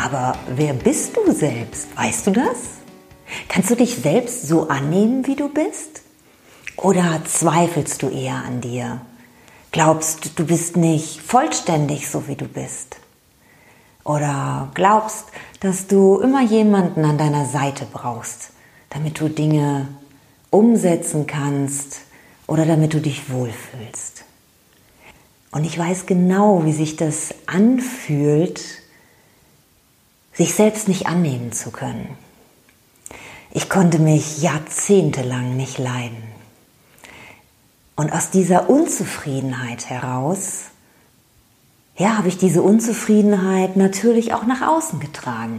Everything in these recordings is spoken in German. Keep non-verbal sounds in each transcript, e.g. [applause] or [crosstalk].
Aber wer bist du selbst? Weißt du das? Kannst du dich selbst so annehmen, wie du bist? Oder zweifelst du eher an dir? Glaubst du bist nicht vollständig so, wie du bist? Oder glaubst, dass du immer jemanden an deiner Seite brauchst, damit du Dinge umsetzen kannst oder damit du dich wohlfühlst? Und ich weiß genau, wie sich das anfühlt, sich selbst nicht annehmen zu können. Ich konnte mich jahrzehntelang nicht leiden. Und aus dieser Unzufriedenheit heraus, ja, habe ich diese Unzufriedenheit natürlich auch nach außen getragen.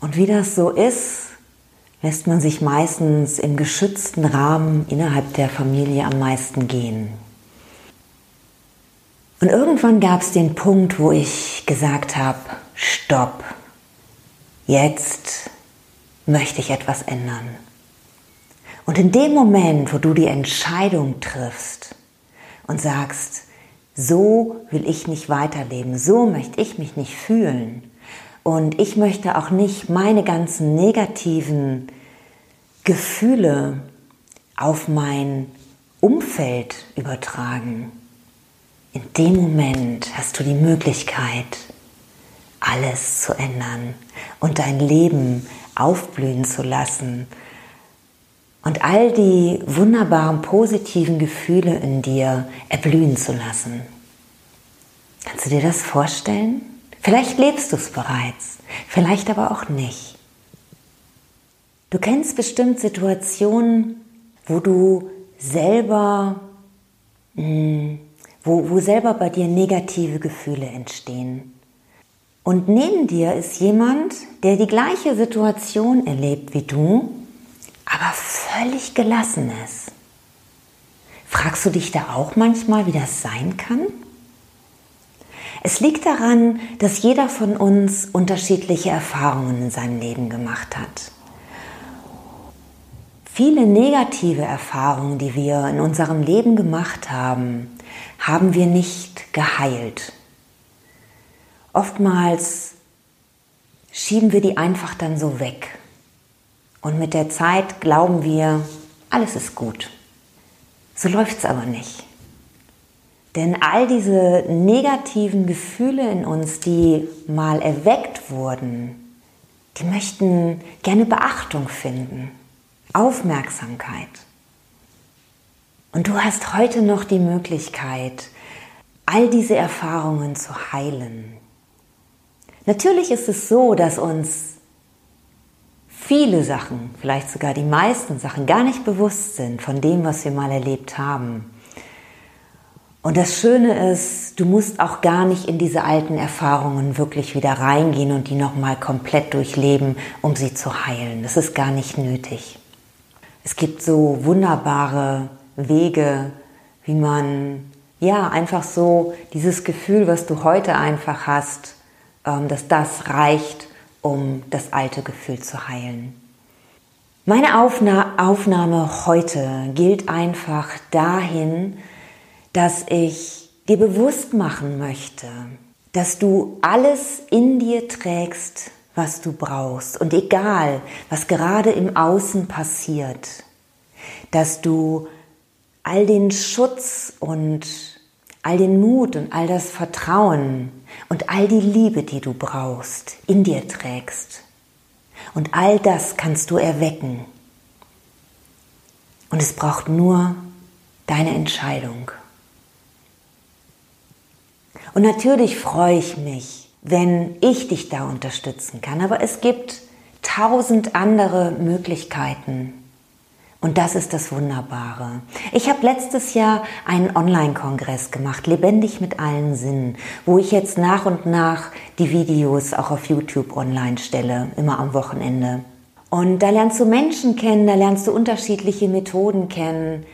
Und wie das so ist, lässt man sich meistens im geschützten Rahmen innerhalb der Familie am meisten gehen. Und irgendwann gab es den Punkt, wo ich gesagt habe, stopp, jetzt möchte ich etwas ändern. Und in dem Moment, wo du die Entscheidung triffst und sagst, so will ich nicht weiterleben, so möchte ich mich nicht fühlen und ich möchte auch nicht meine ganzen negativen Gefühle auf mein Umfeld übertragen, in dem Moment hast du die Möglichkeit, alles zu ändern und dein Leben aufblühen zu lassen und all die wunderbaren positiven Gefühle in dir erblühen zu lassen. Kannst du dir das vorstellen? Vielleicht lebst du es bereits, vielleicht aber auch nicht. Du kennst bestimmt Situationen, wo du selber hm, wo, wo selber bei dir negative Gefühle entstehen. Und neben dir ist jemand, der die gleiche Situation erlebt wie du, aber völlig gelassen ist. Fragst du dich da auch manchmal, wie das sein kann? Es liegt daran, dass jeder von uns unterschiedliche Erfahrungen in seinem Leben gemacht hat. Viele negative Erfahrungen, die wir in unserem Leben gemacht haben, haben wir nicht geheilt. Oftmals schieben wir die einfach dann so weg. Und mit der Zeit glauben wir, alles ist gut. So läuft es aber nicht. Denn all diese negativen Gefühle in uns, die mal erweckt wurden, die möchten gerne Beachtung finden, Aufmerksamkeit. Und du hast heute noch die Möglichkeit, all diese Erfahrungen zu heilen. Natürlich ist es so, dass uns viele Sachen, vielleicht sogar die meisten Sachen, gar nicht bewusst sind von dem, was wir mal erlebt haben. Und das Schöne ist, du musst auch gar nicht in diese alten Erfahrungen wirklich wieder reingehen und die nochmal komplett durchleben, um sie zu heilen. Das ist gar nicht nötig. Es gibt so wunderbare Wege, wie man ja einfach so dieses Gefühl, was du heute einfach hast, dass das reicht, um das alte Gefühl zu heilen. Meine Aufna Aufnahme heute gilt einfach dahin, dass ich dir bewusst machen möchte, dass du alles in dir trägst, was du brauchst. Und egal, was gerade im Außen passiert, dass du all den Schutz und all den Mut und all das Vertrauen und all die Liebe, die du brauchst, in dir trägst. Und all das kannst du erwecken. Und es braucht nur deine Entscheidung. Und natürlich freue ich mich, wenn ich dich da unterstützen kann. Aber es gibt tausend andere Möglichkeiten, Und das ist das Wunderbare. Ich habe letztes Jahr einen Online-Kongress gemacht, lebendig mit allen Sinnen, wo ich jetzt nach und nach die Videos auch auf YouTube online stelle, immer am Wochenende. Und da lernst du Menschen kennen, da lernst du unterschiedliche Methoden kennen,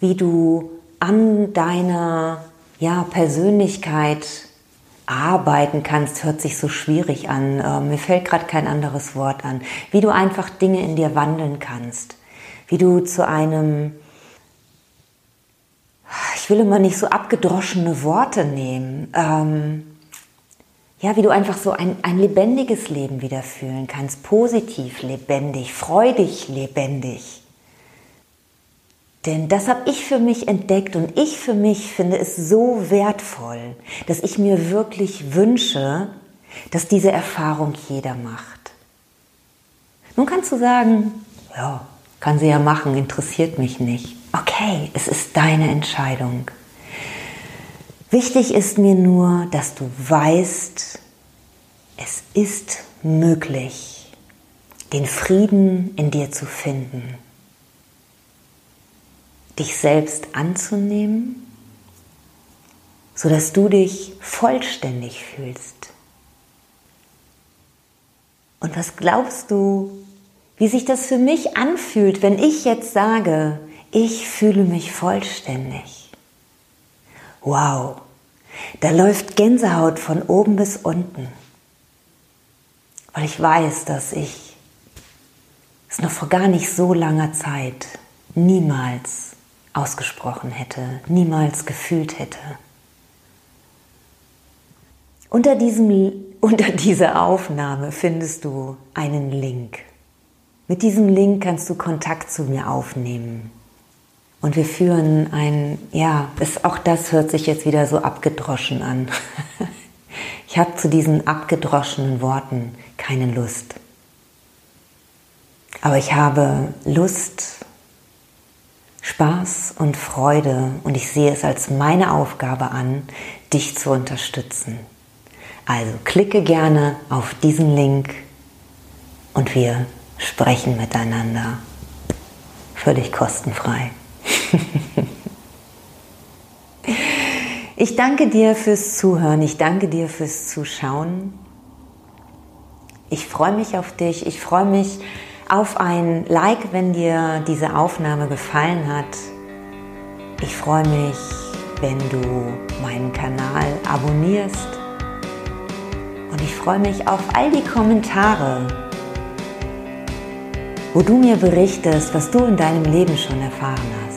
wie du an deiner ja, Persönlichkeit arbeiten kannst, hört sich so schwierig an. Äh, mir fällt gerade kein anderes Wort an. Wie du einfach Dinge in dir wandeln kannst. Wie du zu einem, ich will immer nicht so abgedroschene Worte nehmen. Ähm, ja, wie du einfach so ein, ein lebendiges Leben wieder fühlen kannst. Positiv lebendig, freudig lebendig. Denn das habe ich für mich entdeckt und ich für mich finde es so wertvoll, dass ich mir wirklich wünsche, dass diese Erfahrung jeder macht. Nun kannst du sagen, ja, kann sie ja machen, interessiert mich nicht. Okay, es ist deine Entscheidung. Wichtig ist mir nur, dass du weißt, es ist möglich, den Frieden in dir zu finden dich selbst anzunehmen, sodass du dich vollständig fühlst. Und was glaubst du, wie sich das für mich anfühlt, wenn ich jetzt sage, ich fühle mich vollständig? Wow, da läuft Gänsehaut von oben bis unten, weil ich weiß, dass ich es noch vor gar nicht so langer Zeit niemals ausgesprochen hätte, niemals gefühlt hätte. Unter, diesem, [laughs] unter dieser Aufnahme findest du einen Link. Mit diesem Link kannst du Kontakt zu mir aufnehmen. Und wir führen ein, ja, es, auch das hört sich jetzt wieder so abgedroschen an. [laughs] Ich habe zu diesen abgedroschenen Worten keine Lust. Aber ich habe Lust, Spaß und Freude und ich sehe es als meine Aufgabe an, dich zu unterstützen. Also klicke gerne auf diesen Link und wir sprechen miteinander. Völlig kostenfrei. ich danke dir fürs Zuhören, ich danke dir fürs Zuschauen. Ich freue mich auf dich, ich freue mich, auf ein Like, wenn dir diese Aufnahme gefallen hat. Ich freue mich, wenn du meinen Kanal abonnierst. Und ich freue mich auf all die Kommentare, wo du mir berichtest, was du in deinem Leben schon erfahren hast.